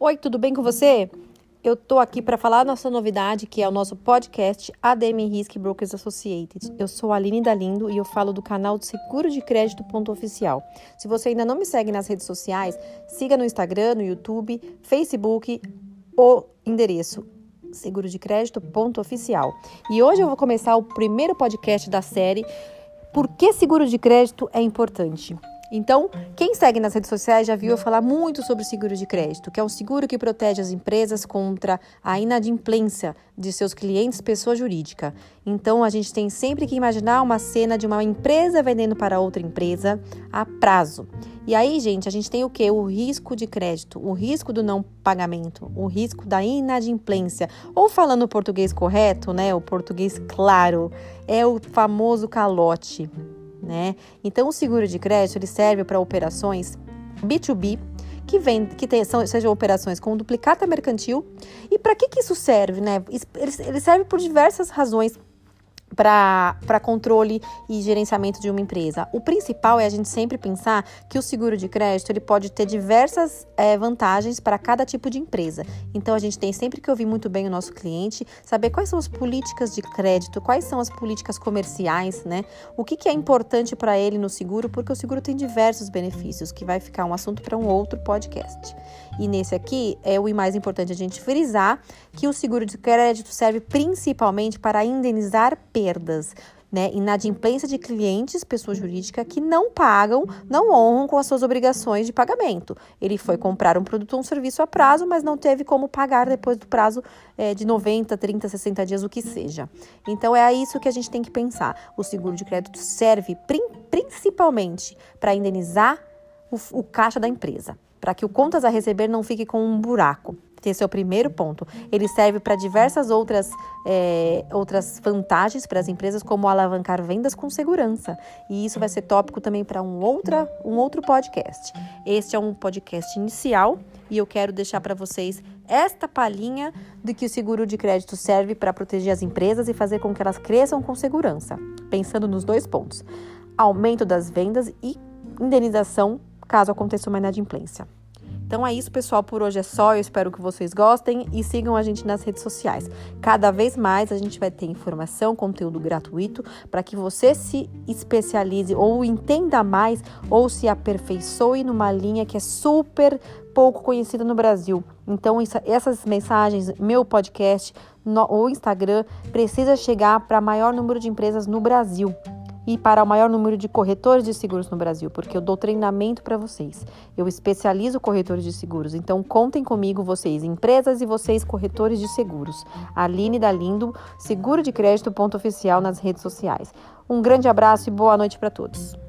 Oi, tudo bem com você? Eu tô aqui para falar nossa novidade, que é o nosso podcast ADM Risk Brokers Associated. Eu sou a Aline Dalindo e eu falo do canal de seguro de crédito ponto oficial. Se você ainda não me segue nas redes sociais, siga no Instagram, no YouTube, Facebook, o endereço seguro de crédito ponto oficial. E hoje eu vou começar o primeiro podcast da série Por que seguro de crédito é importante? Então, quem segue nas redes sociais já viu eu falar muito sobre o seguro de crédito, que é um seguro que protege as empresas contra a inadimplência de seus clientes, pessoa jurídica. Então, a gente tem sempre que imaginar uma cena de uma empresa vendendo para outra empresa a prazo. E aí, gente, a gente tem o que? O risco de crédito, o risco do não pagamento, o risco da inadimplência. Ou falando o português correto, né? O português claro, é o famoso calote né? Então o seguro de crédito ele serve para operações B2B que vem, que tem, são, sejam operações com duplicata mercantil. E para que, que isso serve, né? Ele, ele serve por diversas razões para controle e gerenciamento de uma empresa. O principal é a gente sempre pensar que o seguro de crédito ele pode ter diversas é, vantagens para cada tipo de empresa. Então a gente tem sempre que ouvir muito bem o nosso cliente, saber quais são as políticas de crédito, quais são as políticas comerciais, né? O que, que é importante para ele no seguro, porque o seguro tem diversos benefícios, que vai ficar um assunto para um outro podcast. E nesse aqui é o mais importante a gente frisar que o seguro de crédito serve principalmente para indenizar perdas. Né, inadimplência de clientes, pessoa jurídica, que não pagam, não honram com as suas obrigações de pagamento. Ele foi comprar um produto ou um serviço a prazo, mas não teve como pagar depois do prazo é, de 90, 30, 60 dias, o que seja. Então é isso que a gente tem que pensar. O seguro de crédito serve principalmente para indenizar o, o caixa da empresa para que o contas a receber não fique com um buraco. Esse é o primeiro ponto. Ele serve para diversas outras, é, outras vantagens para as empresas, como alavancar vendas com segurança. E isso vai ser tópico também para um, um outro podcast. Este é um podcast inicial e eu quero deixar para vocês esta palhinha de que o seguro de crédito serve para proteger as empresas e fazer com que elas cresçam com segurança. Pensando nos dois pontos: aumento das vendas e indenização caso aconteça uma inadimplência. Então é isso, pessoal. Por hoje é só. Eu espero que vocês gostem e sigam a gente nas redes sociais. Cada vez mais a gente vai ter informação, conteúdo gratuito para que você se especialize ou entenda mais ou se aperfeiçoe numa linha que é super pouco conhecida no Brasil. Então, essas mensagens, meu podcast, no, o Instagram, precisa chegar para maior número de empresas no Brasil e para o maior número de corretores de seguros no Brasil, porque eu dou treinamento para vocês. Eu especializo corretores de seguros, então contem comigo vocês, empresas e vocês corretores de seguros. Aline da Lindo, seguro de crédito ponto oficial nas redes sociais. Um grande abraço e boa noite para todos.